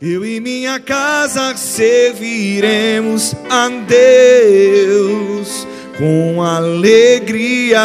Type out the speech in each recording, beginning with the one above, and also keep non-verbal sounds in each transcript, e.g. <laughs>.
Eu e minha casa serviremos a Deus com alegria.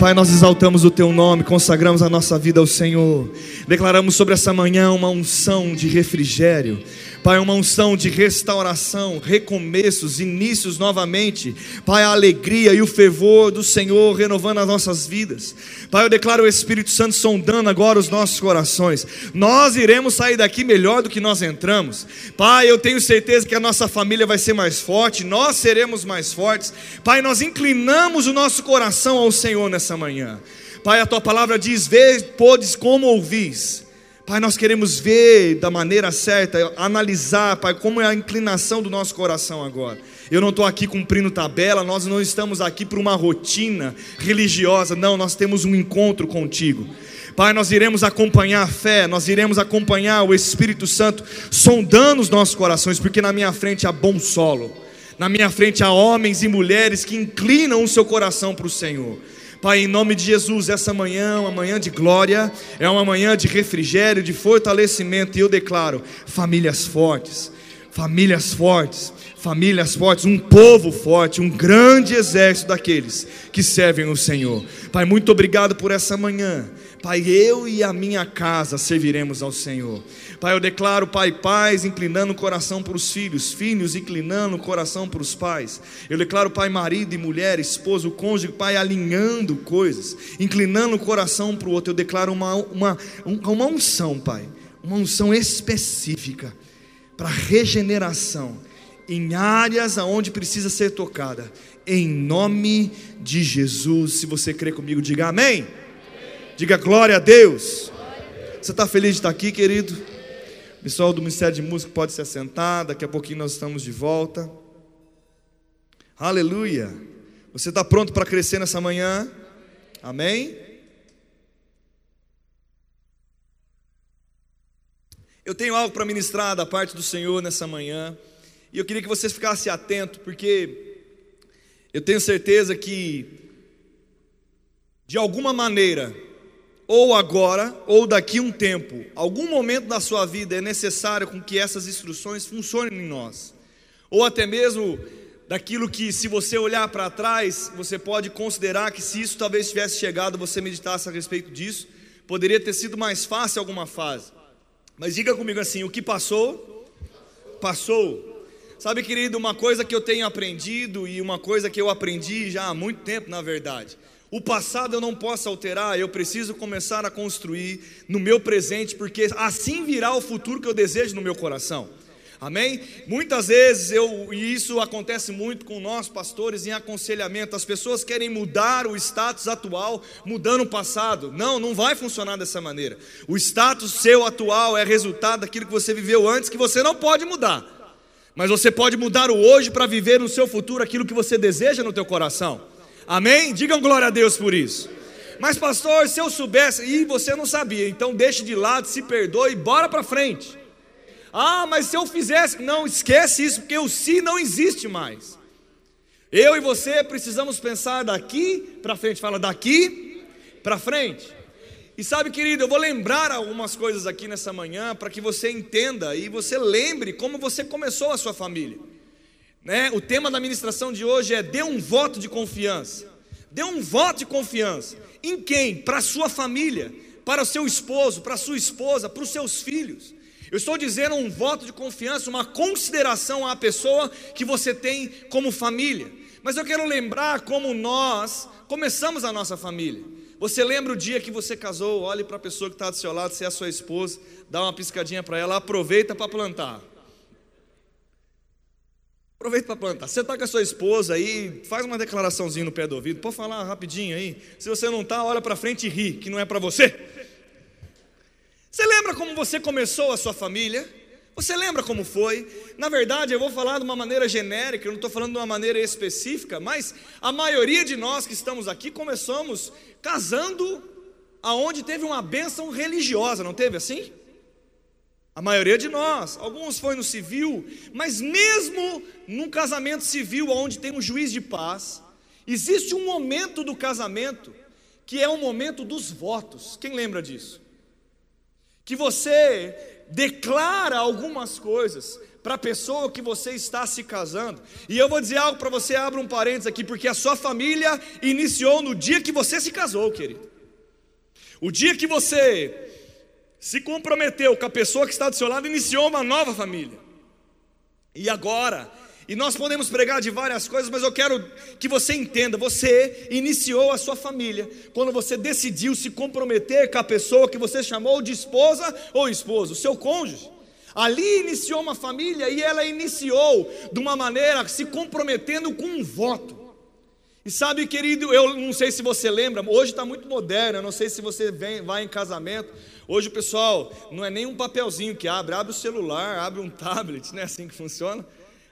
Pai, nós exaltamos o Teu nome, consagramos a nossa vida ao Senhor, declaramos sobre essa manhã uma unção de refrigério Pai, uma unção de restauração, recomeços, inícios novamente. Pai, a alegria e o fervor do Senhor renovando as nossas vidas. Pai, eu declaro o Espírito Santo sondando agora os nossos corações. Nós iremos sair daqui melhor do que nós entramos. Pai, eu tenho certeza que a nossa família vai ser mais forte, nós seremos mais fortes. Pai, nós inclinamos o nosso coração ao Senhor nessa manhã. Pai, a tua palavra diz: Vê, podes como ouvis Pai, nós queremos ver da maneira certa, analisar, Pai, como é a inclinação do nosso coração agora. Eu não estou aqui cumprindo tabela, nós não estamos aqui para uma rotina religiosa, não, nós temos um encontro contigo. Pai, nós iremos acompanhar a fé, nós iremos acompanhar o Espírito Santo sondando os nossos corações, porque na minha frente há bom solo, na minha frente há homens e mulheres que inclinam o seu coração para o Senhor. Pai, em nome de Jesus, essa manhã é uma manhã de glória, é uma manhã de refrigério, de fortalecimento, e eu declaro: famílias fortes, famílias fortes, famílias fortes, um povo forte, um grande exército daqueles que servem o Senhor. Pai, muito obrigado por essa manhã. Pai, eu e a minha casa serviremos ao Senhor. Pai, eu declaro, Pai, pais inclinando o coração para os filhos, filhos inclinando o coração para os pais. Eu declaro, Pai, marido e mulher, esposo, cônjuge, Pai, alinhando coisas, inclinando o coração para o outro. Eu declaro uma, uma, uma unção, Pai, uma unção específica para regeneração em áreas aonde precisa ser tocada. Em nome de Jesus. Se você crê comigo, diga amém. Diga glória a Deus. Você está feliz de estar aqui, querido? O pessoal do Ministério de Música pode se assentar, daqui a pouquinho nós estamos de volta. Aleluia. Você está pronto para crescer nessa manhã? Amém? Eu tenho algo para ministrar da parte do Senhor nessa manhã, e eu queria que vocês ficassem atentos, porque eu tenho certeza que, de alguma maneira, ou agora, ou daqui a um tempo, algum momento da sua vida é necessário com que essas instruções funcionem em nós. Ou até mesmo daquilo que, se você olhar para trás, você pode considerar que se isso talvez tivesse chegado, você meditasse a respeito disso, poderia ter sido mais fácil alguma fase. Mas diga comigo assim: o que passou, passou. Sabe, querido, uma coisa que eu tenho aprendido e uma coisa que eu aprendi já há muito tempo, na verdade o passado eu não posso alterar, eu preciso começar a construir no meu presente, porque assim virá o futuro que eu desejo no meu coração. Amém? Muitas vezes eu, e isso acontece muito com nós pastores em aconselhamento, as pessoas querem mudar o status atual, mudando o passado. Não, não vai funcionar dessa maneira. O status seu atual é resultado daquilo que você viveu antes, que você não pode mudar. Mas você pode mudar o hoje para viver no seu futuro aquilo que você deseja no teu coração. Amém? Digam glória a Deus por isso. Mas pastor, se eu soubesse, e você não sabia, então deixe de lado, se perdoe e bora para frente. Ah, mas se eu fizesse, não esquece isso, porque o se não existe mais. Eu e você precisamos pensar daqui para frente, fala daqui para frente. E sabe, querido, eu vou lembrar algumas coisas aqui nessa manhã para que você entenda e você lembre como você começou a sua família. Né? O tema da ministração de hoje é dê um voto de confiança. Dê um voto de confiança. Em quem? Para a sua família, para o seu esposo, para a sua esposa, para os seus filhos. Eu estou dizendo um voto de confiança, uma consideração à pessoa que você tem como família. Mas eu quero lembrar como nós começamos a nossa família. Você lembra o dia que você casou? Olhe para a pessoa que está do seu lado, se é a sua esposa, dá uma piscadinha para ela, aproveita para plantar. Aproveita para plantar. Você está com a sua esposa aí, faz uma declaraçãozinha no pé do ouvido. Pode falar rapidinho aí. Se você não está, olha para frente e ri, que não é para você. Você lembra como você começou a sua família? Você lembra como foi? Na verdade, eu vou falar de uma maneira genérica, eu não estou falando de uma maneira específica, mas a maioria de nós que estamos aqui começamos casando aonde teve uma bênção religiosa, não teve assim? A maioria de nós, alguns foi no civil, mas mesmo num casamento civil onde tem um juiz de paz, existe um momento do casamento que é o momento dos votos. Quem lembra disso? Que você declara algumas coisas para a pessoa que você está se casando. E eu vou dizer algo para você, abra um parênteses aqui, porque a sua família iniciou no dia que você se casou, querido. O dia que você se comprometeu com a pessoa que está do seu lado, iniciou uma nova família. E agora, e nós podemos pregar de várias coisas, mas eu quero que você entenda: você iniciou a sua família quando você decidiu se comprometer com a pessoa que você chamou de esposa ou esposo, seu cônjuge. Ali iniciou uma família e ela iniciou de uma maneira se comprometendo com um voto. E sabe, querido, eu não sei se você lembra, hoje está muito moderno, eu não sei se você vem, vai em casamento. Hoje pessoal não é nem um papelzinho que abre, abre o celular, abre um tablet, não é assim que funciona?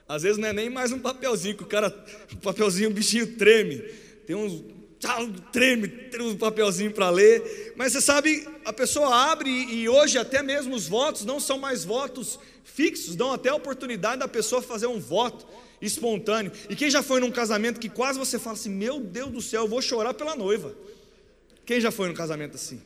Às vezes não é nem mais um papelzinho, que o cara, o papelzinho, o bichinho treme. Tem uns, treme, tem um papelzinho para ler. Mas você sabe, a pessoa abre e hoje até mesmo os votos não são mais votos fixos, dão até a oportunidade da pessoa fazer um voto espontâneo. E quem já foi num casamento que quase você fala assim: Meu Deus do céu, eu vou chorar pela noiva. Quem já foi num casamento assim?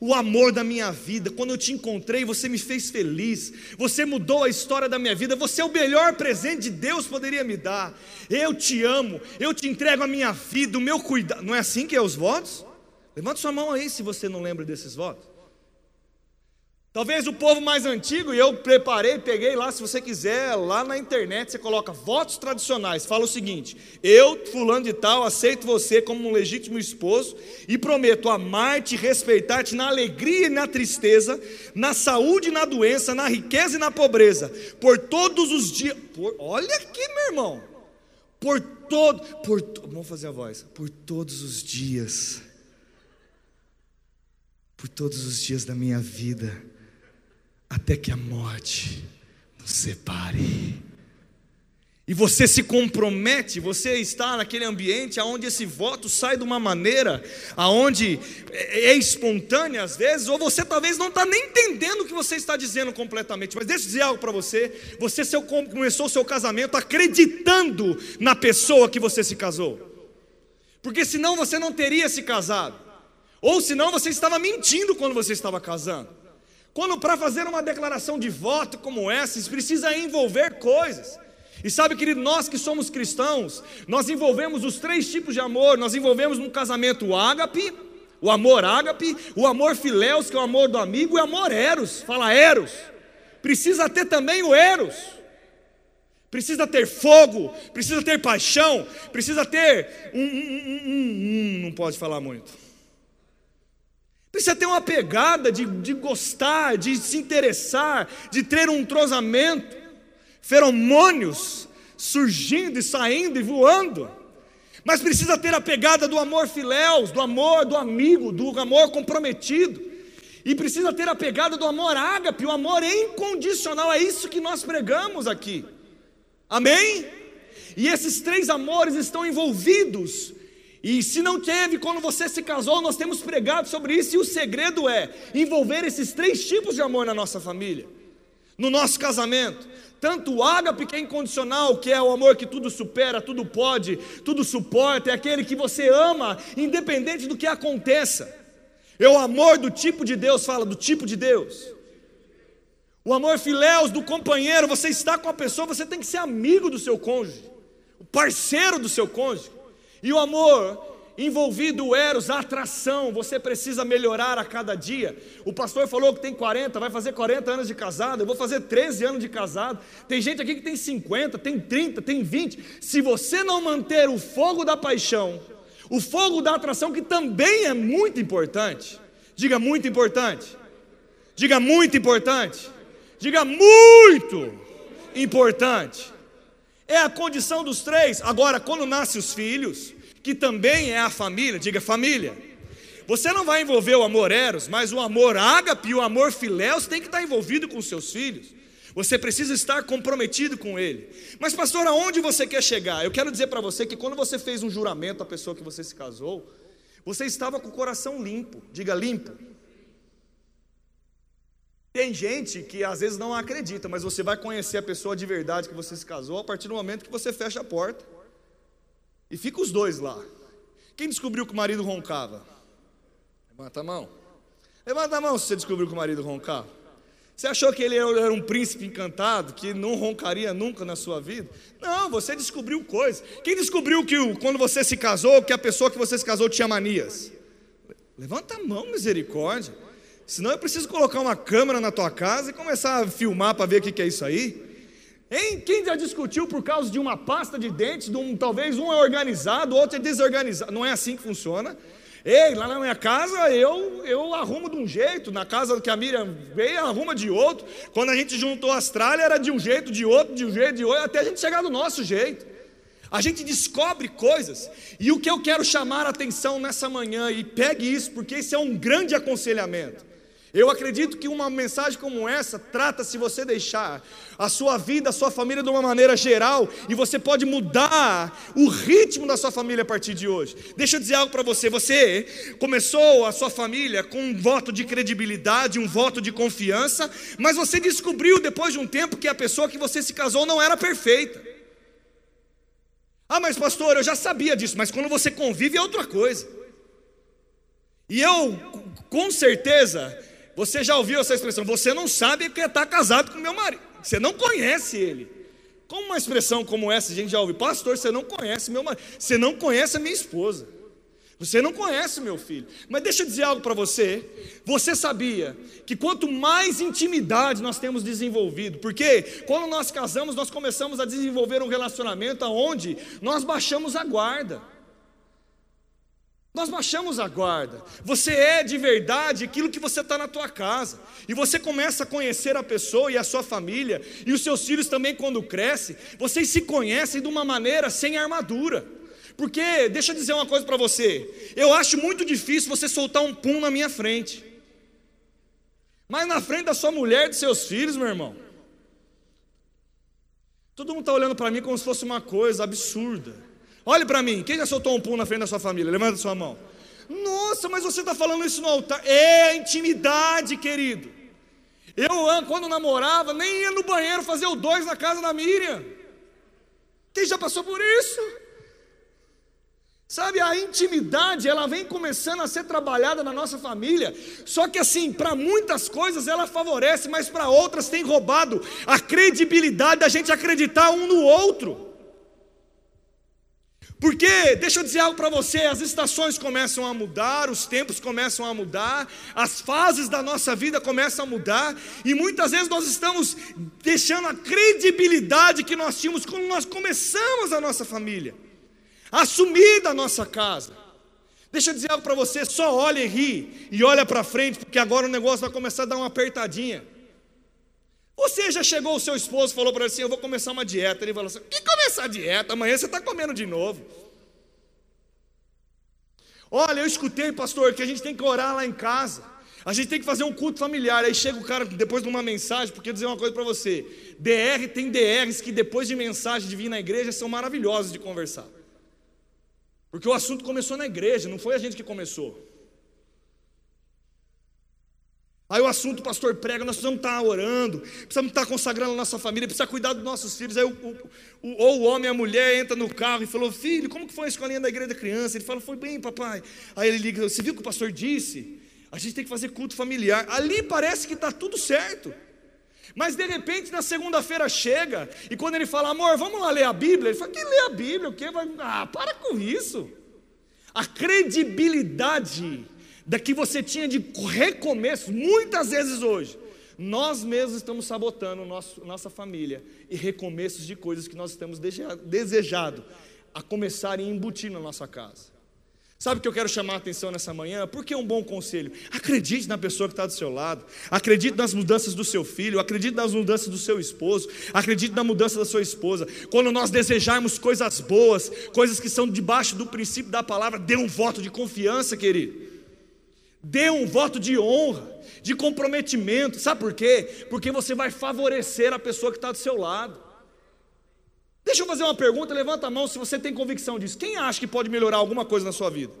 O amor da minha vida, quando eu te encontrei, você me fez feliz, você mudou a história da minha vida, você é o melhor presente de Deus poderia me dar. Eu te amo, eu te entrego a minha vida, o meu cuidado. Não é assim que é os votos? Levanta sua mão aí se você não lembra desses votos. Talvez o povo mais antigo, e eu preparei, peguei lá, se você quiser, lá na internet você coloca votos tradicionais. Fala o seguinte: Eu, fulano de tal, aceito você como um legítimo esposo e prometo amar-te, respeitar-te na alegria e na tristeza, na saúde e na doença, na riqueza e na pobreza, por todos os dias. Por, olha aqui, meu irmão. Por todo, por, vamos fazer a voz. Por todos os dias. Por todos os dias da minha vida até que a morte nos separe. E você se compromete, você está naquele ambiente onde esse voto sai de uma maneira, aonde é, é espontânea às vezes, ou você talvez não está nem entendendo o que você está dizendo completamente. Mas deixa eu dizer algo para você: você seu, começou o seu casamento acreditando na pessoa que você se casou, porque senão você não teria se casado, ou senão você estava mentindo quando você estava casando. Quando para fazer uma declaração de voto como essa, precisa envolver coisas. E sabe, querido, nós que somos cristãos, nós envolvemos os três tipos de amor. Nós envolvemos no casamento o ágape, o amor ágape, o amor filéus, que é o amor do amigo, e o amor eros, fala eros. Precisa ter também o eros. Precisa ter fogo, precisa ter paixão, precisa ter um, um, um, um não pode falar muito Precisa ter uma pegada de, de gostar, de se interessar, de ter um entrosamento, feromônios surgindo e saindo e voando. Mas precisa ter a pegada do amor filéus, do amor do amigo, do amor comprometido. E precisa ter a pegada do amor ágape, o amor incondicional. É isso que nós pregamos aqui. Amém? E esses três amores estão envolvidos e se não teve quando você se casou, nós temos pregado sobre isso, e o segredo é envolver esses três tipos de amor na nossa família, no nosso casamento. Tanto o ágape, que é incondicional, que é o amor que tudo supera, tudo pode, tudo suporta, é aquele que você ama, independente do que aconteça. É o amor do tipo de Deus, fala do tipo de Deus. O amor filéus do companheiro, você está com a pessoa, você tem que ser amigo do seu cônjuge, o parceiro do seu cônjuge. E o amor envolvido o eros, a atração, você precisa melhorar a cada dia. O pastor falou que tem 40, vai fazer 40 anos de casado, eu vou fazer 13 anos de casado. Tem gente aqui que tem 50, tem 30, tem 20. Se você não manter o fogo da paixão, o fogo da atração, que também é muito importante, diga muito importante, diga muito importante, diga muito importante. É a condição dos três. Agora, quando nascem os filhos, que também é a família, diga família. Você não vai envolver o amor eros, mas o amor ágape e o amor filéus tem que estar envolvido com os seus filhos. Você precisa estar comprometido com ele. Mas pastor, aonde você quer chegar? Eu quero dizer para você que quando você fez um juramento à pessoa que você se casou, você estava com o coração limpo. Diga limpo. Tem gente que às vezes não acredita, mas você vai conhecer a pessoa de verdade que você se casou a partir do momento que você fecha a porta. E fica os dois lá. Quem descobriu que o marido roncava? Levanta a mão. Levanta a mão se você descobriu que o marido roncava. Você achou que ele era um príncipe encantado, que não roncaria nunca na sua vida? Não, você descobriu coisas. Quem descobriu que quando você se casou, que a pessoa que você se casou tinha manias? Levanta a mão, misericórdia. Senão eu preciso colocar uma câmera na tua casa e começar a filmar para ver o que é isso aí. Hein? Quem já discutiu por causa de uma pasta de dentes, de um, talvez um é organizado, outro é desorganizado? Não é assim que funciona. Ei, lá na minha casa eu, eu arrumo de um jeito, na casa que a Miriam veio, arruma de outro. Quando a gente juntou a Austrália, era de um jeito, de outro, de um jeito, de outro, até a gente chegar do nosso jeito. A gente descobre coisas, e o que eu quero chamar a atenção nessa manhã, e pegue isso, porque esse é um grande aconselhamento. Eu acredito que uma mensagem como essa trata se você deixar a sua vida, a sua família de uma maneira geral e você pode mudar o ritmo da sua família a partir de hoje. Deixa eu dizer algo para você. Você começou a sua família com um voto de credibilidade, um voto de confiança, mas você descobriu depois de um tempo que a pessoa que você se casou não era perfeita. Ah, mas pastor, eu já sabia disso, mas quando você convive é outra coisa. E eu, com certeza, você já ouviu essa expressão? Você não sabe que está casado com meu marido. Você não conhece ele. Como uma expressão como essa a gente já ouve? Pastor, você não conhece meu marido. Você não conhece a minha esposa. Você não conhece meu filho. Mas deixa eu dizer algo para você. Você sabia que quanto mais intimidade nós temos desenvolvido, porque quando nós casamos, nós começamos a desenvolver um relacionamento onde nós baixamos a guarda. Nós baixamos a guarda. Você é de verdade aquilo que você está na tua casa. E você começa a conhecer a pessoa e a sua família. E os seus filhos também, quando crescem, vocês se conhecem de uma maneira sem armadura. Porque, deixa eu dizer uma coisa para você. Eu acho muito difícil você soltar um pum na minha frente. Mas na frente da sua mulher e dos seus filhos, meu irmão. Todo mundo está olhando para mim como se fosse uma coisa absurda. Olhe para mim, quem já soltou um pum na frente da sua família? Levanta a sua mão. Nossa, mas você está falando isso no altar. É intimidade, querido. Eu, quando namorava, nem ia no banheiro fazer o dois na casa da Miriam. Quem já passou por isso? Sabe, a intimidade, ela vem começando a ser trabalhada na nossa família. Só que assim, para muitas coisas ela favorece, mas para outras tem roubado a credibilidade da gente acreditar um no outro. Porque, deixa eu dizer algo para você: as estações começam a mudar, os tempos começam a mudar, as fases da nossa vida começam a mudar, e muitas vezes nós estamos deixando a credibilidade que nós tínhamos quando nós começamos a nossa família, assumir da nossa casa. Deixa eu dizer algo para você: só olha e ri, e olha para frente, porque agora o negócio vai começar a dar uma apertadinha. Você já chegou, o seu esposo falou para ele assim: Eu vou começar uma dieta. Ele falou assim: Que começar a dieta? Amanhã você está comendo de novo. Olha, eu escutei, pastor, que a gente tem que orar lá em casa. A gente tem que fazer um culto familiar. Aí chega o cara depois de uma mensagem, porque dizer uma coisa para você: DR tem DRs que depois de mensagem de vir na igreja são maravilhosos de conversar. Porque o assunto começou na igreja, não foi a gente que começou. Aí o assunto, o pastor prega, nós precisamos estar orando, precisamos estar consagrando a nossa família, precisamos cuidar dos nossos filhos. Aí o, o, ou o homem a mulher entra no carro e falou: Filho, como que foi a escolinha da igreja da criança? Ele fala: Foi bem, papai. Aí ele liga: Você viu o que o pastor disse? A gente tem que fazer culto familiar. Ali parece que está tudo certo. Mas de repente na segunda-feira chega, e quando ele fala, amor, vamos lá ler a Bíblia, ele fala, que ler a Bíblia? O quê? Ah, para com isso. A credibilidade da que você tinha de recomeço, muitas vezes hoje, nós mesmos estamos sabotando nosso, nossa família e recomeços de coisas que nós estamos desejado a começar a embutir na nossa casa. Sabe o que eu quero chamar a atenção nessa manhã? Porque é um bom conselho. Acredite na pessoa que está do seu lado, acredite nas mudanças do seu filho, acredite nas mudanças do seu esposo, acredite na mudança da sua esposa. Quando nós desejarmos coisas boas, coisas que são debaixo do princípio da palavra, dê um voto de confiança, querido. Dê um voto de honra, de comprometimento. Sabe por quê? Porque você vai favorecer a pessoa que está do seu lado. Deixa eu fazer uma pergunta, levanta a mão se você tem convicção disso. Quem acha que pode melhorar alguma coisa na sua vida?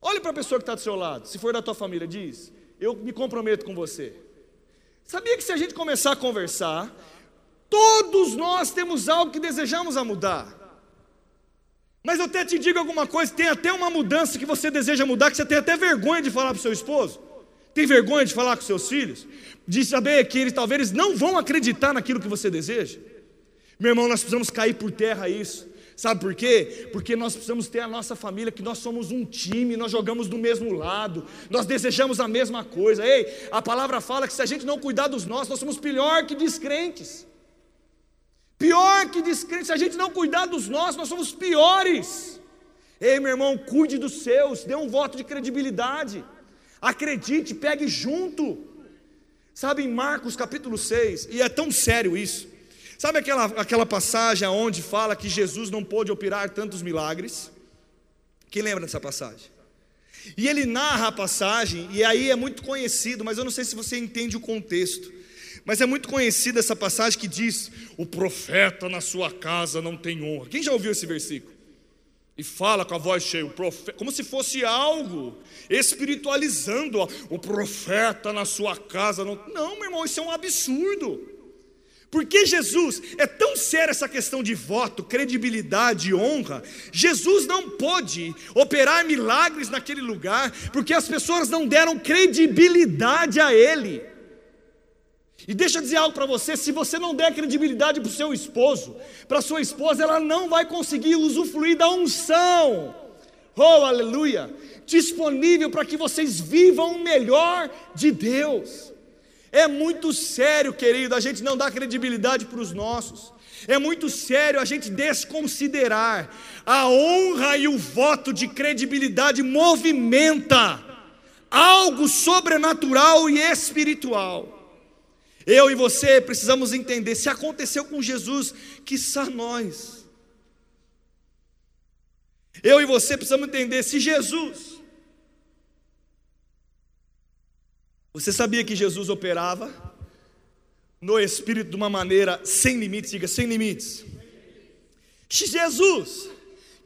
Olhe para a pessoa que está do seu lado, se for da tua família, diz: Eu me comprometo com você. Sabia que se a gente começar a conversar, todos nós temos algo que desejamos a mudar. Mas eu até te digo alguma coisa: tem até uma mudança que você deseja mudar, que você tem até vergonha de falar para o seu esposo. Tem vergonha de falar com seus filhos? De saber que eles talvez não vão acreditar naquilo que você deseja? Meu irmão, nós precisamos cair por terra isso. Sabe por quê? Porque nós precisamos ter a nossa família, que nós somos um time, nós jogamos do mesmo lado, nós desejamos a mesma coisa. Ei, a palavra fala que se a gente não cuidar dos nossos, nós somos pior que descrentes. Pior que descrentes, se a gente não cuidar dos nossos, nós somos piores. Ei, meu irmão, cuide dos seus, dê um voto de credibilidade. Acredite, pegue junto. Sabe em Marcos capítulo 6, e é tão sério isso. Sabe aquela, aquela passagem onde fala que Jesus não pôde operar tantos milagres? Quem lembra dessa passagem? E ele narra a passagem, e aí é muito conhecido, mas eu não sei se você entende o contexto. Mas é muito conhecida essa passagem que diz: O profeta na sua casa não tem honra. Quem já ouviu esse versículo? E fala com a voz cheia, profeta, como se fosse algo espiritualizando, ó, o profeta na sua casa. Não, não, meu irmão, isso é um absurdo. Porque Jesus, é tão séria essa questão de voto, credibilidade honra, Jesus não pôde operar milagres naquele lugar, porque as pessoas não deram credibilidade a Ele. E deixa eu dizer algo para você: se você não der credibilidade para o seu esposo, para sua esposa, ela não vai conseguir usufruir da unção, oh aleluia, disponível para que vocês vivam o melhor de Deus. É muito sério, querido, a gente não dá credibilidade para os nossos. É muito sério a gente desconsiderar a honra e o voto de credibilidade movimenta algo sobrenatural e espiritual. Eu e você precisamos entender, se aconteceu com Jesus, que só nós. Eu e você precisamos entender, se Jesus Você sabia que Jesus operava no Espírito de uma maneira sem limites? Diga, sem limites. Jesus,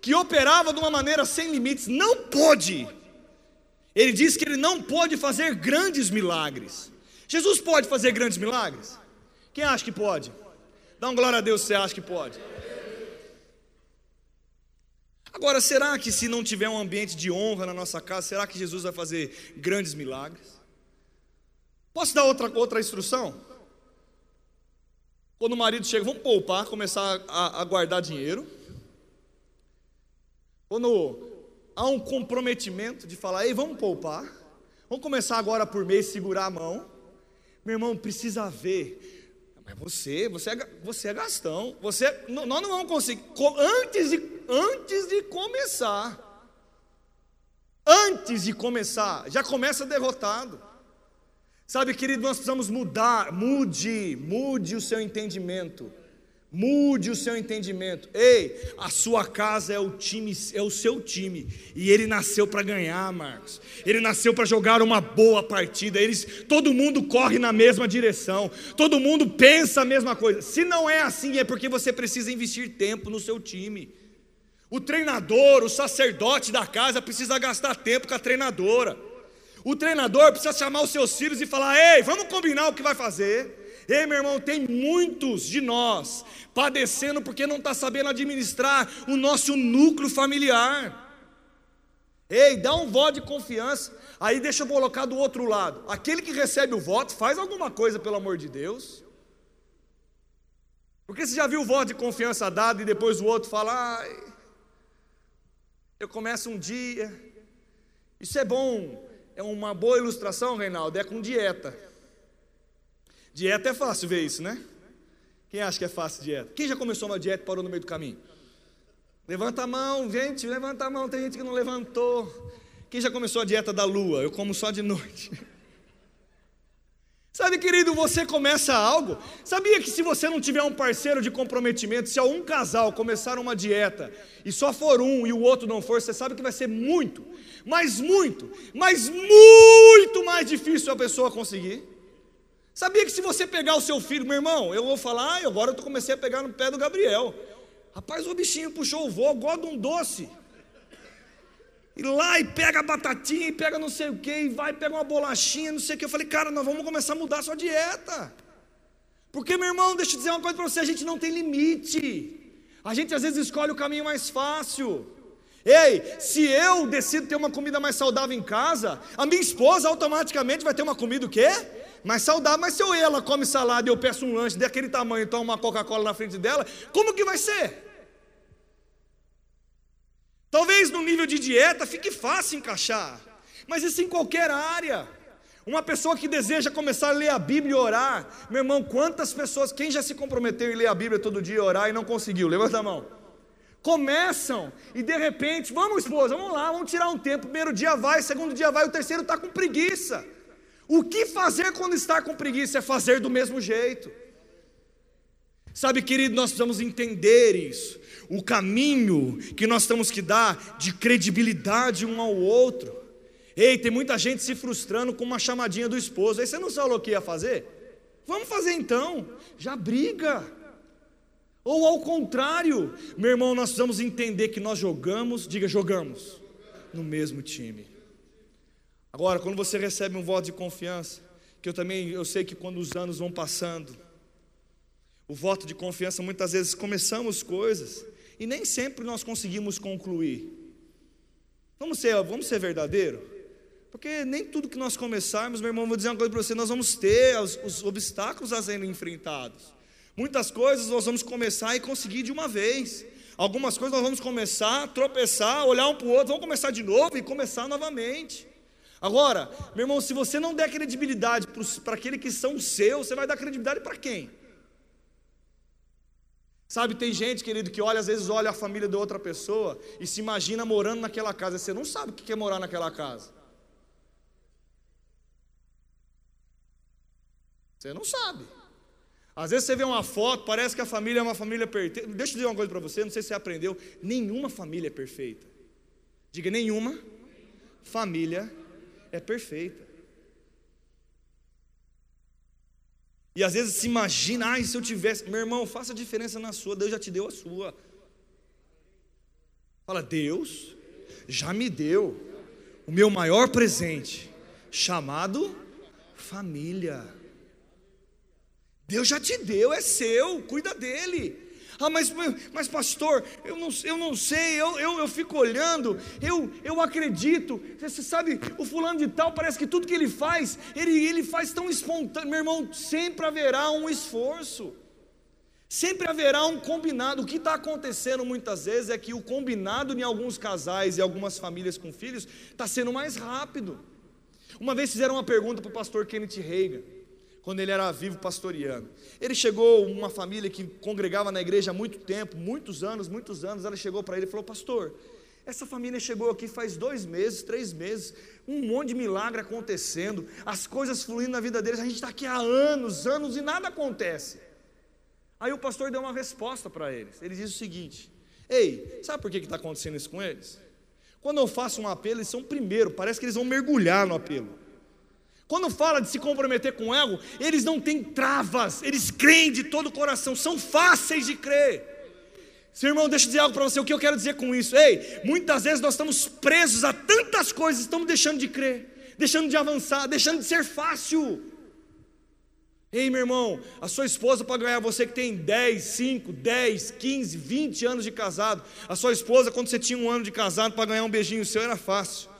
que operava de uma maneira sem limites, não pôde. Ele diz que ele não pode fazer grandes milagres. Jesus pode fazer grandes milagres? Quem acha que pode? Dá um glória a Deus se você acha que pode. Agora, será que se não tiver um ambiente de honra na nossa casa, será que Jesus vai fazer grandes milagres? Posso dar outra, outra instrução? Quando o marido chega, vamos poupar, começar a, a guardar dinheiro. Quando há um comprometimento de falar, ei, vamos poupar. Vamos começar agora por mês, segurar a mão. Meu irmão, precisa ver. Mas você, você é, você é gastão. Você, nós não vamos conseguir. Antes de, antes de começar. Antes de começar, já começa derrotado. Sabe, querido, nós precisamos mudar, mude, mude o seu entendimento. Mude o seu entendimento. Ei, a sua casa é o time, é o seu time, e ele nasceu para ganhar, Marcos. Ele nasceu para jogar uma boa partida. Eles, todo mundo corre na mesma direção. Todo mundo pensa a mesma coisa. Se não é assim, é porque você precisa investir tempo no seu time. O treinador, o sacerdote da casa precisa gastar tempo com a treinadora. O treinador precisa chamar os seus filhos e falar: ei, vamos combinar o que vai fazer. Ei, meu irmão, tem muitos de nós padecendo porque não está sabendo administrar o nosso núcleo familiar. Ei, dá um voto de confiança. Aí deixa eu colocar do outro lado. Aquele que recebe o voto, faz alguma coisa, pelo amor de Deus. Porque você já viu o voto de confiança dado e depois o outro fala: eu começo um dia. Isso é bom é uma boa ilustração, Reinaldo, é com dieta. Dieta é fácil ver isso, né? Quem acha que é fácil dieta? Quem já começou uma dieta e parou no meio do caminho? Levanta a mão, gente, levanta a mão, tem gente que não levantou. Quem já começou a dieta da lua? Eu como só de noite. <laughs> Sabe, querido, você começa algo. Sabia que se você não tiver um parceiro de comprometimento, se um casal começar uma dieta e só for um e o outro não for, você sabe que vai ser muito, mas muito, mas muito mais difícil a pessoa conseguir. Sabia que se você pegar o seu filho, meu irmão, eu vou falar, ah, agora eu comecei a pegar no pé do Gabriel. Rapaz, o bichinho puxou o voo, gosta de um doce. E lá e pega a batatinha e pega não sei o que, e vai pega uma bolachinha, não sei o que. Eu falei, cara, nós vamos começar a mudar a sua dieta. Porque, meu irmão, deixa eu dizer uma coisa para você: a gente não tem limite. A gente às vezes escolhe o caminho mais fácil. Ei, se eu decido ter uma comida mais saudável em casa, a minha esposa automaticamente vai ter uma comida o quê? Mais saudável. Mas se eu ela come salada e eu peço um lanche daquele tamanho e tomo uma Coca-Cola na frente dela, como que vai ser? Talvez no nível de dieta fique fácil encaixar, mas isso em qualquer área. Uma pessoa que deseja começar a ler a Bíblia e orar, meu irmão, quantas pessoas, quem já se comprometeu em ler a Bíblia todo dia e orar e não conseguiu? Levanta a mão começam e de repente, vamos esposa, vamos lá, vamos tirar um tempo. Primeiro dia vai, segundo dia vai, o terceiro está com preguiça. O que fazer quando está com preguiça é fazer do mesmo jeito. Sabe, querido, nós precisamos entender isso. O caminho que nós temos que dar de credibilidade um ao outro. Ei, tem muita gente se frustrando com uma chamadinha do esposo. Aí você não falou o que ia fazer? Vamos fazer então. Já briga. Ou ao contrário, meu irmão, nós precisamos entender que nós jogamos, diga jogamos, no mesmo time. Agora, quando você recebe um voto de confiança, que eu também eu sei que quando os anos vão passando, o voto de confiança muitas vezes começamos coisas e nem sempre nós conseguimos concluir. Vamos ser, vamos ser verdadeiro? Porque nem tudo que nós começarmos, meu irmão, vou dizer uma coisa para você, nós vamos ter os, os obstáculos a serem enfrentados. Muitas coisas nós vamos começar e conseguir de uma vez. Algumas coisas nós vamos começar, tropeçar, olhar um para o outro, vamos começar de novo e começar novamente. Agora, meu irmão, se você não der credibilidade para aqueles que são seus, você vai dar credibilidade para quem? Sabe, tem gente, querido, que olha, às vezes olha a família de outra pessoa e se imagina morando naquela casa. Você não sabe o que é morar naquela casa. Você não sabe. Às vezes você vê uma foto, parece que a família é uma família perfeita. Deixa eu dizer uma coisa para você, não sei se você aprendeu. Nenhuma família é perfeita. Diga, nenhuma família é perfeita. E às vezes se imagina, ai, se eu tivesse. Meu irmão, faça a diferença na sua, Deus já te deu a sua. Fala, Deus já me deu o meu maior presente, chamado família. Deus já te deu, é seu, cuida dele. Ah, mas, mas pastor, eu não, eu não sei, eu, eu, eu fico olhando, eu, eu acredito. Você sabe, o fulano de tal parece que tudo que ele faz, ele, ele faz tão espontâneo. Meu irmão, sempre haverá um esforço, sempre haverá um combinado. O que está acontecendo muitas vezes é que o combinado em alguns casais e algumas famílias com filhos está sendo mais rápido. Uma vez fizeram uma pergunta para o pastor Kenneth Reagan quando ele era vivo pastoreando. Ele chegou, uma família que congregava na igreja há muito tempo, muitos anos, muitos anos, ela chegou para ele e falou: Pastor, essa família chegou aqui faz dois meses, três meses, um monte de milagre acontecendo, as coisas fluindo na vida deles, a gente está aqui há anos, anos e nada acontece. Aí o pastor deu uma resposta para eles. Ele diz o seguinte: Ei, sabe por que está acontecendo isso com eles? Quando eu faço um apelo, eles são primeiro, parece que eles vão mergulhar no apelo. Quando fala de se comprometer com o ego, eles não têm travas, eles creem de todo o coração, são fáceis de crer. Seu irmão, deixa eu dizer algo para você, o que eu quero dizer com isso? Ei, muitas vezes nós estamos presos a tantas coisas, estamos deixando de crer, deixando de avançar, deixando de ser fácil. Ei, meu irmão, a sua esposa para ganhar você que tem 10, 5, 10, 15, 20 anos de casado, a sua esposa, quando você tinha um ano de casado, para ganhar um beijinho seu era fácil.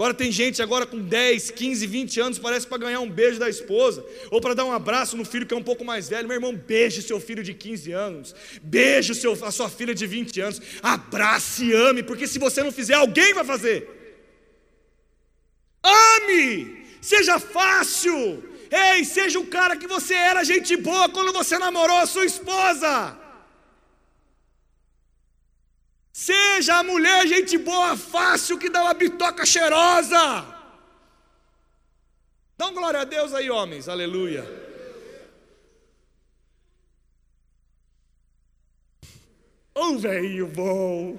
Agora tem gente agora com 10, 15, 20 anos, parece para ganhar um beijo da esposa, ou para dar um abraço no filho que é um pouco mais velho. Meu irmão, beije seu filho de 15 anos, beije seu, a sua filha de 20 anos, abrace ame, porque se você não fizer, alguém vai fazer. Ame, seja fácil, ei, seja o cara que você era, gente boa, quando você namorou a sua esposa. Seja a mulher gente boa, fácil, que dá uma bitoca cheirosa. Dá um glória a Deus aí, homens, aleluia. Oh, velho bom.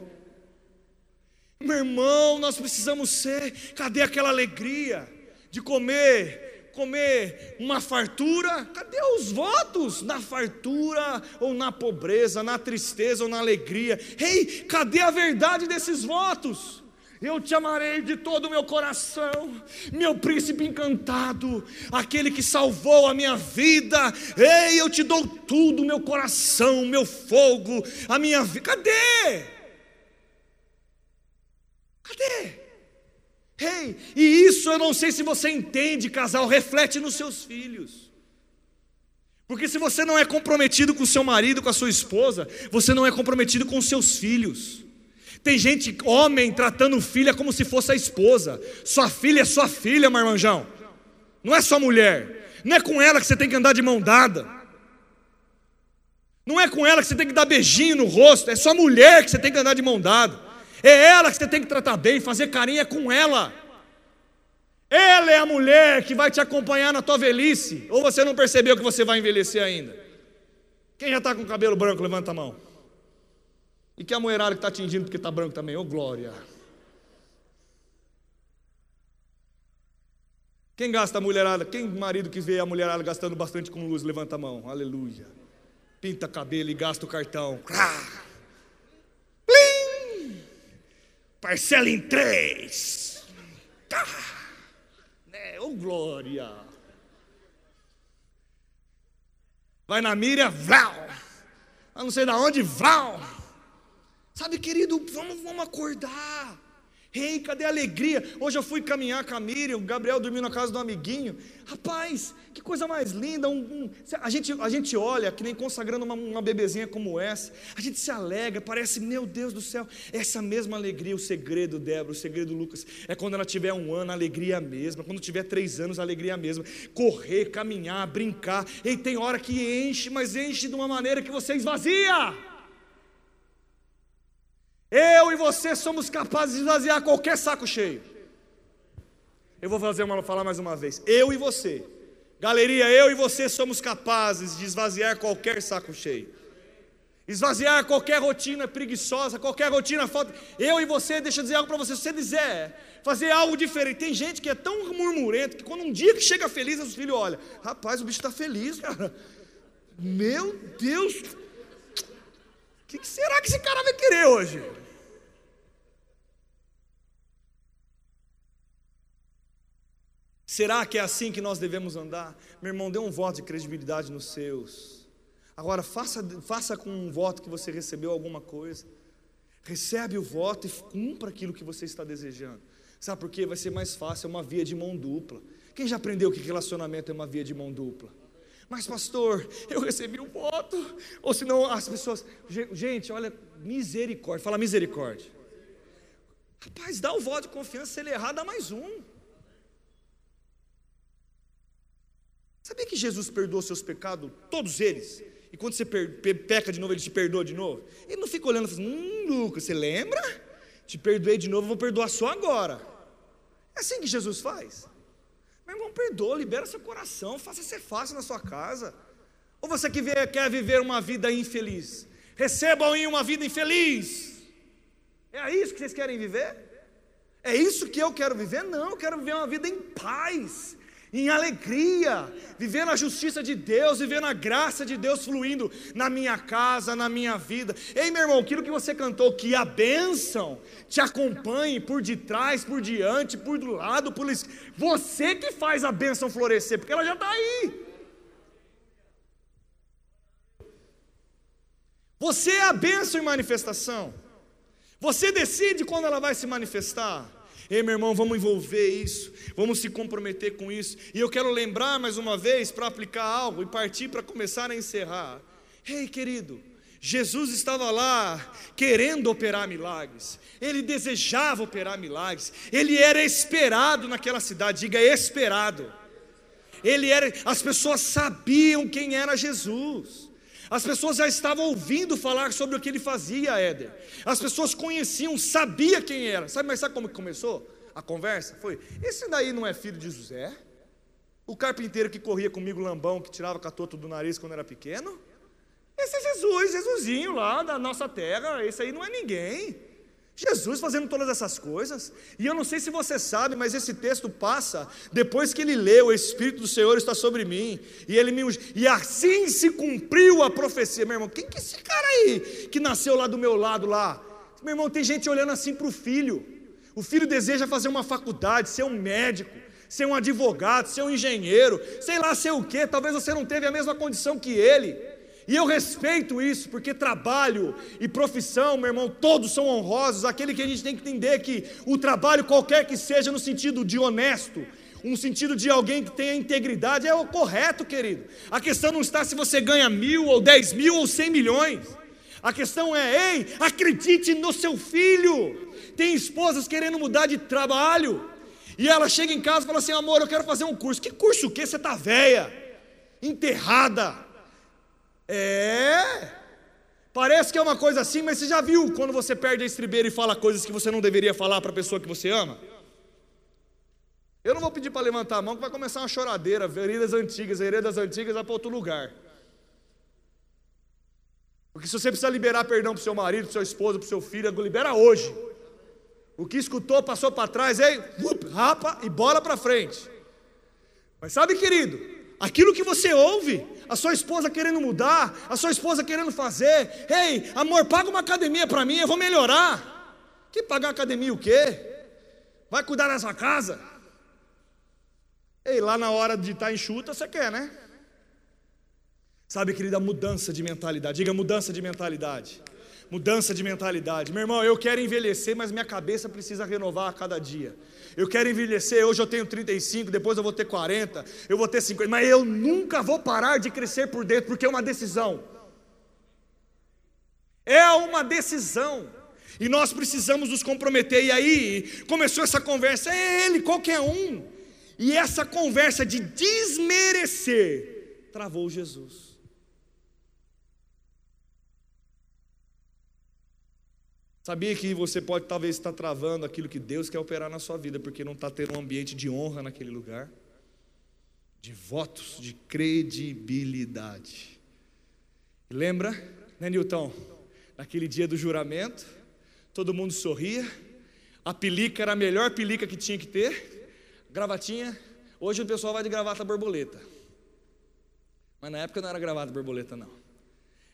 Meu irmão, nós precisamos ser. Cadê aquela alegria de comer comer uma fartura, cadê os votos? Na fartura ou na pobreza, na tristeza ou na alegria? Ei, cadê a verdade desses votos? Eu te amarei de todo o meu coração, meu príncipe encantado, aquele que salvou a minha vida. Ei, eu te dou tudo, meu coração, meu fogo, a minha vida. Cadê? Cadê? E isso eu não sei se você entende, casal, reflete nos seus filhos. Porque se você não é comprometido com o seu marido, com a sua esposa, você não é comprometido com os seus filhos. Tem gente, homem, tratando filha como se fosse a esposa. Sua filha é sua filha, marmanjão. Não é sua mulher. Não é com ela que você tem que andar de mão dada. Não é com ela que você tem que dar beijinho no rosto. É sua mulher que você tem que andar de mão dada. É ela que você tem que tratar bem, fazer carinho é com ela. Ela é a mulher que vai te acompanhar na tua velhice. Ou você não percebeu que você vai envelhecer ainda? Quem já está com cabelo branco, levanta a mão. E que a mulherada que está atingindo porque está branco também, ô oh, glória. Quem gasta a mulherada? Quem marido que vê a mulherada gastando bastante com luz, levanta a mão. Aleluia. Pinta cabelo e gasta o cartão. Parcela em três. Tá. Né? Ô glória. Vai na mira, vlau. Eu não sei de onde, vlau. Sabe, querido, vamos, vamos acordar. Ei, cadê a alegria? Hoje eu fui caminhar com a Miriam, o Gabriel dormiu na casa do amiguinho. Rapaz, que coisa mais linda. Um, um, a, gente, a gente olha, que nem consagrando uma, uma bebezinha como essa, a gente se alegra, parece, meu Deus do céu, essa mesma alegria, o segredo, Débora, o segredo, Lucas, é quando ela tiver um ano, a alegria é a mesma, quando tiver três anos, a alegria é a mesma. Correr, caminhar, brincar. E tem hora que enche, mas enche de uma maneira que você esvazia. Você somos capazes de esvaziar qualquer saco cheio. Eu vou fazer uma, falar mais uma vez. Eu e você, galeria, eu e você somos capazes de esvaziar qualquer saco cheio. Esvaziar qualquer rotina preguiçosa, qualquer rotina falta. Eu e você, deixa eu dizer algo para você. Se você dizer fazer algo diferente, tem gente que é tão murmurento que quando um dia que chega feliz, os filhos olham: rapaz, o bicho está feliz, cara. Meu Deus, o que, que será que esse cara vai querer hoje? Será que é assim que nós devemos andar? Meu irmão, dê um voto de credibilidade nos seus. Agora, faça, faça com um voto que você recebeu alguma coisa. Recebe o voto e cumpra aquilo que você está desejando. Sabe por quê? Vai ser mais fácil, é uma via de mão dupla. Quem já aprendeu que relacionamento é uma via de mão dupla? Mas, pastor, eu recebi um voto. Ou senão as pessoas. Gente, olha, misericórdia. Fala misericórdia. Rapaz, dá o voto de confiança, se ele errar, dá mais um. Sabia que Jesus perdoou seus pecados, todos eles? E quando você peca de novo, ele te perdoa de novo? Ele não fica olhando e fala assim, hum, Lucas, você lembra? Te perdoei de novo, vou perdoar só agora. É assim que Jesus faz. Meu irmão, perdoa, libera seu coração, faça ser fácil na sua casa. Ou você que quer viver uma vida infeliz? Recebam em uma vida infeliz. É isso que vocês querem viver? É isso que eu quero viver? Não, eu quero viver uma vida em paz, em alegria, viver na justiça de Deus, viver na graça de Deus fluindo na minha casa, na minha vida. Ei, meu irmão, aquilo que você cantou, que a bênção te acompanhe por detrás, por diante, por do lado, por. Você que faz a bênção florescer, porque ela já está aí. Você é a bênção em manifestação. Você decide quando ela vai se manifestar. Ei, meu irmão, vamos envolver isso, vamos se comprometer com isso. E eu quero lembrar mais uma vez para aplicar algo e partir para começar a encerrar. Ei, querido, Jesus estava lá querendo operar milagres, ele desejava operar milagres, ele era esperado naquela cidade, diga esperado. Ele era, as pessoas sabiam quem era Jesus. As pessoas já estavam ouvindo falar sobre o que ele fazia, Éder. As pessoas conheciam, sabia quem era. Sabe, mas sabe como que começou a conversa? Foi: esse daí não é filho de José? O carpinteiro que corria comigo lambão, que tirava catoto do nariz quando era pequeno? Esse é Jesus, Jesusinho lá da nossa terra, esse aí não é ninguém. Jesus fazendo todas essas coisas, e eu não sei se você sabe, mas esse texto passa depois que ele leu: O Espírito do Senhor está sobre mim, e ele me e assim se cumpriu a profecia. Meu irmão, quem que é esse cara aí que nasceu lá do meu lado lá? Meu irmão, tem gente olhando assim para o filho. O filho deseja fazer uma faculdade, ser um médico, ser um advogado, ser um engenheiro, sei lá ser o que. Talvez você não teve a mesma condição que ele. E eu respeito isso, porque trabalho e profissão, meu irmão, todos são honrosos. Aquele que a gente tem que entender que o trabalho, qualquer que seja, no sentido de honesto, um sentido de alguém que tenha integridade, é o correto, querido. A questão não está se você ganha mil, ou dez mil, ou cem milhões. A questão é, ei, acredite no seu filho. Tem esposas querendo mudar de trabalho. E ela chega em casa e fala assim: amor, eu quero fazer um curso. Que curso o quê? Você está velha, enterrada. É. Parece que é uma coisa assim, mas você já viu quando você perde a estribeira e fala coisas que você não deveria falar para a pessoa que você ama? Eu não vou pedir para levantar a mão que vai começar uma choradeira, veredas antigas, veredas antigas vai para outro lugar. Porque se você precisa liberar perdão para o seu marido, para seu esposo, para o seu filho, libera hoje. O que escutou, passou para trás, ei, up, rapa e bola para frente. Mas sabe, querido, aquilo que você ouve, a sua esposa querendo mudar, a sua esposa querendo fazer, ei, amor, paga uma academia para mim, eu vou melhorar. Que pagar academia o quê? Vai cuidar dessa casa? Ei, lá na hora de estar tá enxuta, você quer, né? Sabe, querida, mudança de mentalidade. Diga mudança de mentalidade. Mudança de mentalidade. Meu irmão, eu quero envelhecer, mas minha cabeça precisa renovar a cada dia. Eu quero envelhecer, hoje eu tenho 35, depois eu vou ter 40, eu vou ter 50, mas eu nunca vou parar de crescer por dentro, porque é uma decisão. É uma decisão. E nós precisamos nos comprometer. E aí começou essa conversa, é ele, qualquer um. E essa conversa de desmerecer travou Jesus. Sabia que você pode talvez estar travando aquilo que Deus quer operar na sua vida, porque não está tendo um ambiente de honra naquele lugar, de votos, de credibilidade. Lembra, né, Newton? Naquele dia do juramento, todo mundo sorria, a pelica era a melhor pelica que tinha que ter, gravatinha. Hoje o pessoal vai de gravata borboleta, mas na época não era gravata borboleta, não.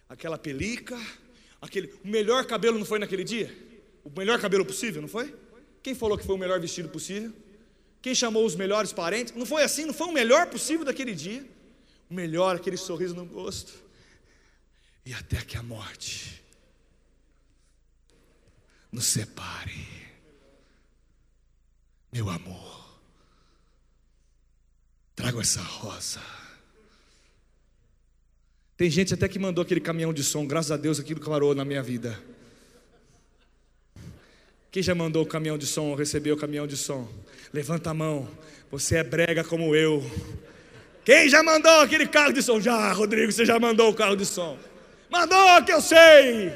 Aquela pelica, aquele, o melhor cabelo não foi naquele dia? O melhor cabelo possível, não foi? Quem falou que foi o melhor vestido possível? Quem chamou os melhores parentes? Não foi assim, não foi o melhor possível daquele dia? O melhor, aquele sorriso no rosto. E até que a morte nos separe, meu amor. Trago essa rosa. Tem gente até que mandou aquele caminhão de som, graças a Deus aquilo clarou na minha vida. Quem já mandou o caminhão de som, recebeu o caminhão de som? Levanta a mão, você é brega como eu. Quem já mandou aquele carro de som? Já, Rodrigo, você já mandou o carro de som. Mandou que eu sei.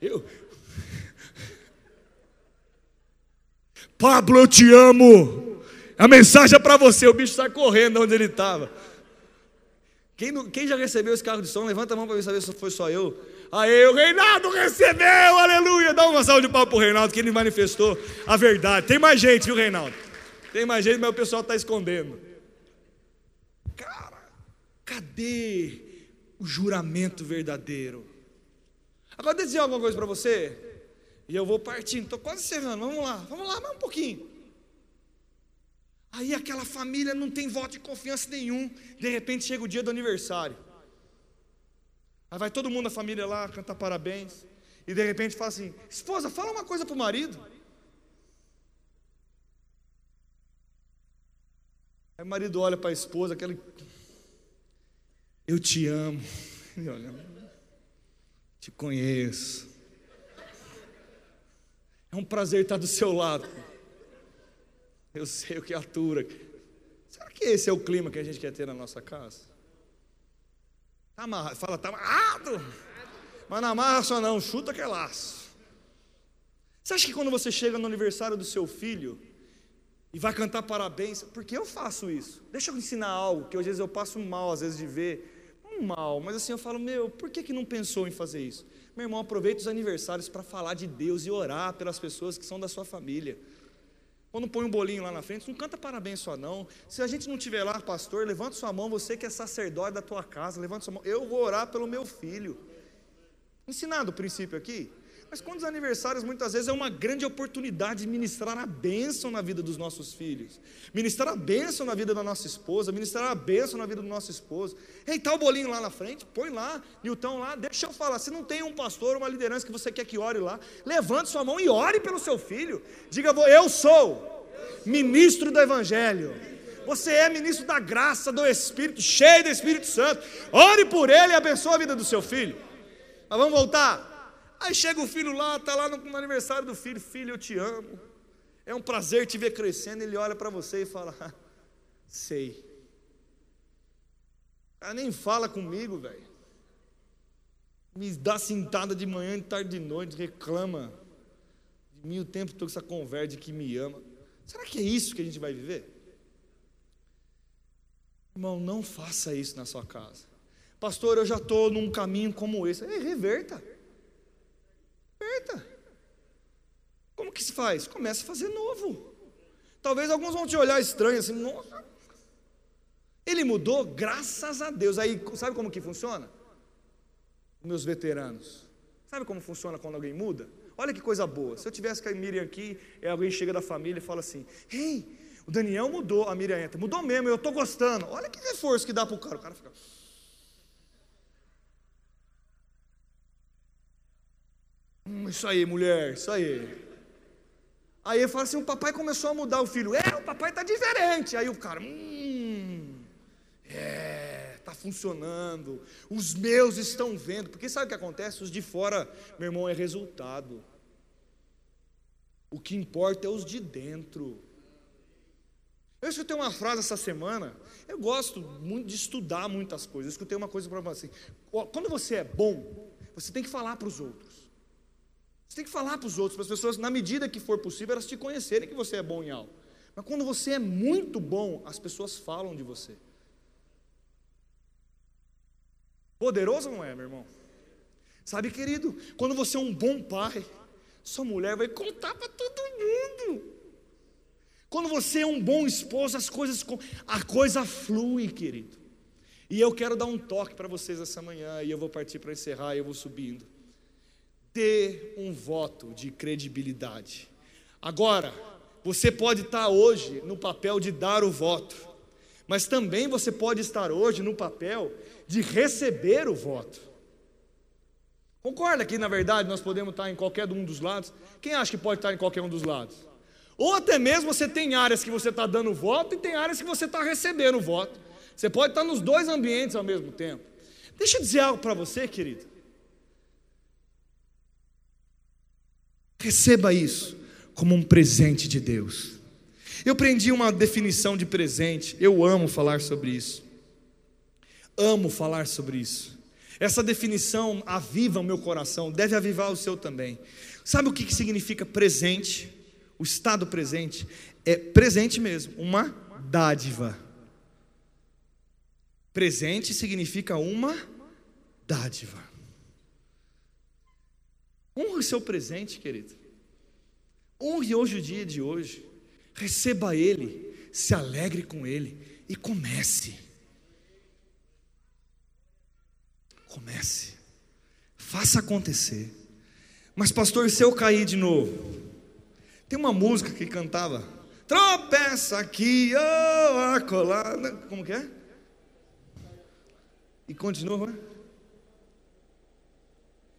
Eu. Pablo, eu te amo. A mensagem é para você. O bicho sai correndo onde ele estava. Quem, quem, já recebeu esse carro de som? Levanta a mão para ver saber se foi só eu. Aí o Reinaldo recebeu, aleluia. Dá uma salva de pau para o Reinaldo, que ele manifestou a verdade. Tem mais gente, viu, Reinaldo? Tem mais gente, mas o pessoal está escondendo. Cara, cadê o juramento verdadeiro? Agora, deixa eu dizer alguma coisa para você. E eu vou partindo, estou quase encerrando. Vamos lá, vamos lá, mais um pouquinho. Aí aquela família não tem voto de confiança nenhum. De repente chega o dia do aniversário. Aí vai todo mundo da família lá cantar parabéns. E de repente fala assim: esposa, fala uma coisa para o marido. Aí o marido olha para a esposa, aquele. Eu te amo. <laughs> E olha, te conheço. É um prazer estar do seu lado. Eu sei o que atura. Será que esse é o clima que a gente quer ter na nossa casa? Tá amarrado, fala, tá amarrado. Mas não amarra só não, chuta que é laço. Você acha que quando você chega no aniversário do seu filho e vai cantar parabéns, porque eu faço isso? Deixa eu ensinar algo que às vezes eu passo mal, às vezes de ver, não mal, mas assim eu falo, meu, por que, que não pensou em fazer isso? Meu irmão, aproveita os aniversários para falar de Deus e orar pelas pessoas que são da sua família. Quando põe um bolinho lá na frente, não canta parabéns só não. Se a gente não tiver lá, pastor, levanta sua mão, você que é sacerdote da tua casa, levanta sua mão. Eu vou orar pelo meu filho. Ensinado o princípio aqui. Mas quando os aniversários muitas vezes é uma grande oportunidade de ministrar a bênção na vida dos nossos filhos, ministrar a bênção na vida da nossa esposa, ministrar a bênção na vida do nosso esposo. Ei, tá o bolinho lá na frente, põe lá, Nilton lá, deixa eu falar. Se não tem um pastor, uma liderança que você quer que ore lá, levante sua mão e ore pelo seu filho. Diga, eu sou ministro do Evangelho. Você é ministro da graça, do Espírito, cheio do Espírito Santo. Ore por ele e abençoe a vida do seu filho. Mas vamos voltar. Aí chega o filho lá, está lá no, aniversário do filho, filho, eu te amo. É um prazer te ver crescendo. Ele olha para você e fala: ah, Sei. Ela nem fala comigo, velho. Me dá sentada de manhã, de tarde, de noite, reclama de mim o tempo todo essa conversa que me ama. Será que é isso que a gente vai viver? Irmão, não faça isso na sua casa. Pastor, eu já estou num caminho como esse. Ei, reverta. Aperta. Como que se faz? Começa a fazer novo. Talvez alguns vão te olhar estranho assim, nossa. Ele mudou, graças a Deus. Aí, sabe como que funciona? Meus veteranos. Sabe como funciona quando alguém muda? Olha que coisa boa. Se eu tivesse com a Miriam aqui, alguém chega da família e fala assim: Ei, o Daniel mudou, a Miriam entra, mudou mesmo, eu estou gostando. Olha que reforço que dá para o cara. O cara fica. Hum, isso aí, mulher, isso aí. Aí ele fala assim: o papai começou a mudar o filho. É, o papai está diferente. Aí o cara, hum, é, está funcionando. Os meus estão vendo. Porque sabe o que acontece? Os de fora, meu irmão, é resultado. O que importa é os de dentro. Eu escutei uma frase essa semana. Eu gosto muito de estudar muitas coisas. Eu escutei uma coisa para você. Assim, quando você é bom, você tem que falar para os outros. Você tem que falar para os outros, para as pessoas, na medida que for possível, elas te conhecerem que você é bom em algo. Mas quando você é muito bom, as pessoas falam de você. Poderoso não é, meu irmão? Sabe, querido, quando você é um bom pai, sua mulher vai contar para todo mundo. Quando você é um bom esposo, as coisas a coisa flui, querido. E eu quero dar um toque para vocês essa manhã, e eu vou partir para encerrar, e eu vou subindo ter um voto de credibilidade. Agora, você pode estar hoje no papel de dar o voto, mas também você pode estar hoje no papel de receber o voto. Concorda que, na verdade, nós podemos estar em qualquer um dos lados? Quem acha que pode estar em qualquer um dos lados? Ou até mesmo você tem áreas que você está dando voto e tem áreas que você está recebendo voto. Você pode estar nos dois ambientes ao mesmo tempo. Deixa eu dizer algo para você, querido. Receba isso como um presente de Deus. Eu aprendi uma definição de presente, eu amo falar sobre isso. Amo falar sobre isso. Essa definição aviva o meu coração, deve avivar o seu também. Sabe o que significa presente? O estado presente é presente mesmo, uma dádiva. Presente significa uma dádiva. Honre o seu presente, querido. Honre hoje o dia de hoje. Receba ele, se alegre com ele e comece. Comece. Faça acontecer. Mas, pastor, se eu cair de novo, tem uma música que cantava: tropeça aqui, oh, acolá. Como que é? E continua, vai.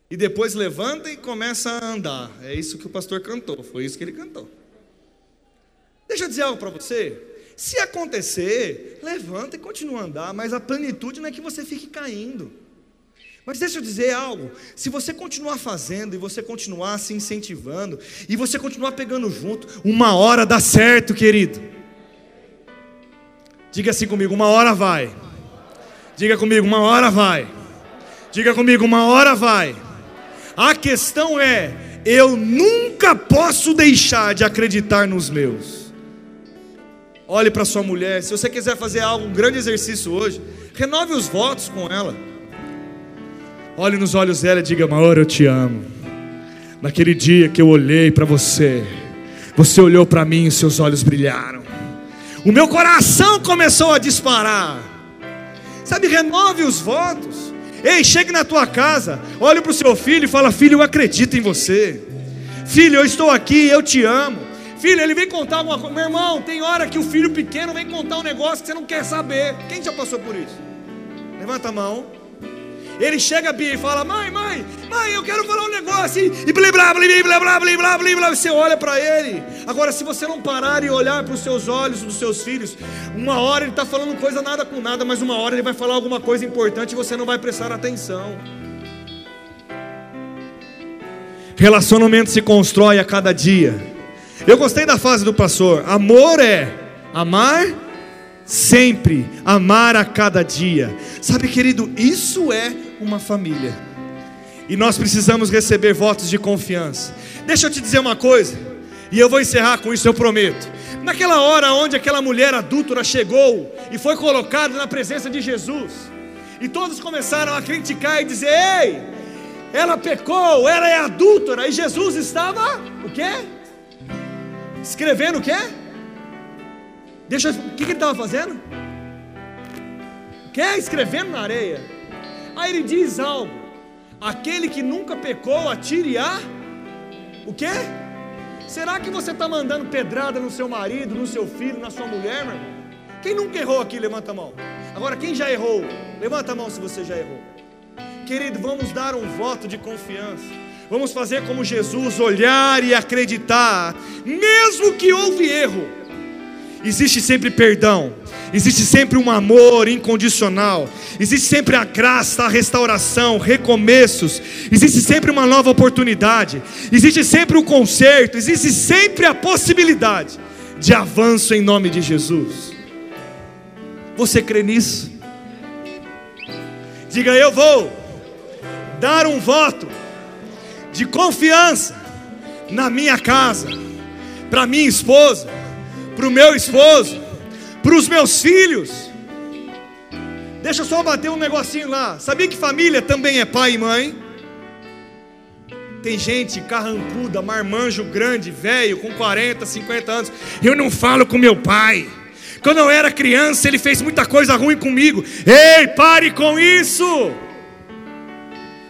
E depois levanta e começa a andar. É isso que o pastor cantou, foi isso que ele cantou. Deixa eu dizer algo para você. Se acontecer, levanta e continua a andar, mas a plenitude não é que você fique caindo. Mas deixa eu dizer algo: se você continuar fazendo e você continuar se incentivando e você continuar pegando junto, uma hora dá certo, querido. Diga assim comigo: uma hora vai. Diga comigo: uma hora vai. Diga comigo: uma hora vai. A questão é: eu nunca posso deixar de acreditar nos meus. Olhe para sua mulher, se você quiser fazer algo, um grande exercício hoje, renove os votos com ela. Olhe nos olhos dela e diga: Amor, eu te amo. Naquele dia que eu olhei para você, você olhou para mim e seus olhos brilharam. O meu coração começou a disparar. Sabe, renove os votos. Ei, chegue na tua casa, olhe para o seu filho e fala: Filho, eu acredito em você. Filho, eu estou aqui, eu te amo. Filho, ele vem contar alguma coisa. Meu irmão, tem hora que o filho pequeno vem contar um negócio que você não quer saber. Quem já passou por isso? Levanta a mão. Ele chega Bia e fala: Mãe, mãe, mãe, eu quero falar um negócio. E blá blá blá blá blá blá blá blá blá. Você olha para ele. Agora, se você não parar e olhar para os seus olhos dos seus filhos, uma hora ele está falando coisa nada com nada, mas uma hora ele vai falar alguma coisa importante e você não vai prestar atenção. Relacionamento se constrói a cada dia. Eu gostei da fase do pastor. Amor é amar sempre, amar a cada dia. Sabe, querido, isso é uma família. E nós precisamos receber votos de confiança. Deixa eu te dizer uma coisa, e eu vou encerrar com isso, eu prometo. Naquela hora onde aquela mulher adúltera chegou e foi colocada na presença de Jesus, e todos começaram a criticar e dizer: Ei, ela pecou, ela é adúltera, e Jesus estava o quê? Escrevendo o quê? Deixa, o que, que ele estava fazendo? Quer escrevendo na areia. Aí ele diz algo: aquele que nunca pecou, atire a o quê? Será que você está mandando pedrada no seu marido, no seu filho, na sua mulher, meu irmão? Quem nunca errou aqui, levanta a mão. Agora, quem já errou, levanta a mão se você já errou. Querido, vamos dar um voto de confiança. Vamos fazer como Jesus, olhar e acreditar, mesmo que houve erro existe sempre perdão, existe sempre um amor incondicional, existe sempre a graça, a restauração, recomeços, existe sempre uma nova oportunidade, existe sempre um conserto, existe sempre a possibilidade de avanço em nome de Jesus. Você crê nisso? Diga eu vou dar um voto de confiança na minha casa, para minha esposa para o meu esposo, para os meus filhos. Deixa eu só bater um negocinho lá. Sabia que família também é pai e mãe? Tem gente carrancuda, marmanjo grande, velho, com 40, 50 anos. Eu não falo com meu pai. Quando eu era criança, ele fez muita coisa ruim comigo. Ei, pare com isso!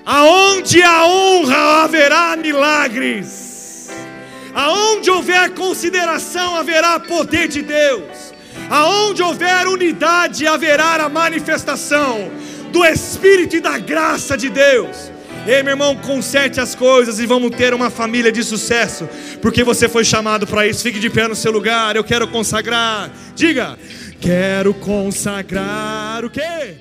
Aonde a honra haverá milagres. Aonde houver consideração, haverá poder de Deus. Aonde houver unidade, haverá a manifestação do Espírito e da graça de Deus. Ei, meu irmão, conserte as coisas e vamos ter uma família de sucesso, porque você foi chamado para isso. Fique de pé no seu lugar. Eu quero consagrar. Diga: Quero consagrar o quê?